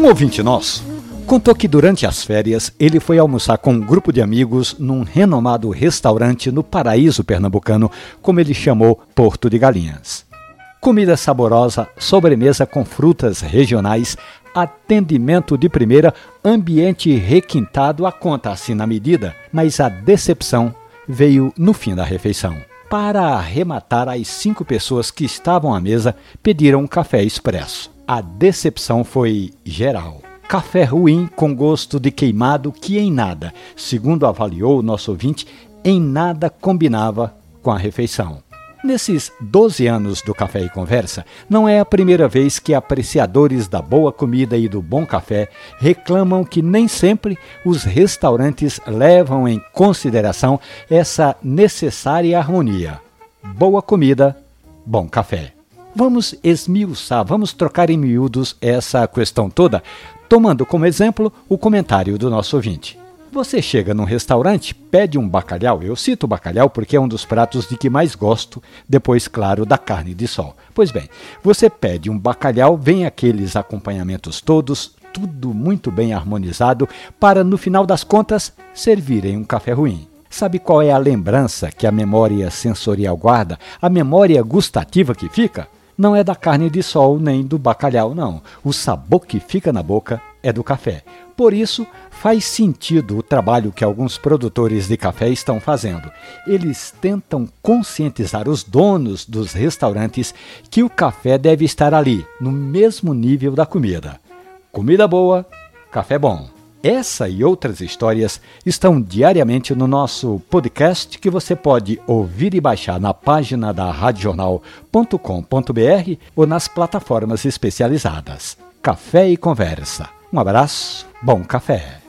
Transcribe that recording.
Um ouvinte nosso contou que durante as férias ele foi almoçar com um grupo de amigos num renomado restaurante no paraíso pernambucano, como ele chamou Porto de Galinhas. Comida saborosa, sobremesa com frutas regionais, atendimento de primeira, ambiente requintado a conta assim na medida, mas a decepção veio no fim da refeição. Para arrematar, as cinco pessoas que estavam à mesa pediram um café expresso. A decepção foi geral. Café ruim com gosto de queimado que em nada, segundo avaliou o nosso ouvinte, em nada combinava com a refeição. Nesses 12 anos do Café e Conversa, não é a primeira vez que apreciadores da boa comida e do bom café reclamam que nem sempre os restaurantes levam em consideração essa necessária harmonia. Boa comida, bom café. Vamos esmiuçar, vamos trocar em miúdos essa questão toda, tomando como exemplo o comentário do nosso ouvinte. Você chega num restaurante, pede um bacalhau. Eu cito bacalhau porque é um dos pratos de que mais gosto, depois, claro, da carne de sol. Pois bem, você pede um bacalhau, vem aqueles acompanhamentos todos, tudo muito bem harmonizado, para no final das contas servirem um café ruim. Sabe qual é a lembrança que a memória sensorial guarda? A memória gustativa que fica? Não é da carne de sol nem do bacalhau, não. O sabor que fica na boca é do café. Por isso, faz sentido o trabalho que alguns produtores de café estão fazendo. Eles tentam conscientizar os donos dos restaurantes que o café deve estar ali, no mesmo nível da comida. Comida boa, café bom. Essa e outras histórias estão diariamente no nosso podcast que você pode ouvir e baixar na página da radiojornal.com.br ou nas plataformas especializadas. Café e Conversa. Um abraço, bom café.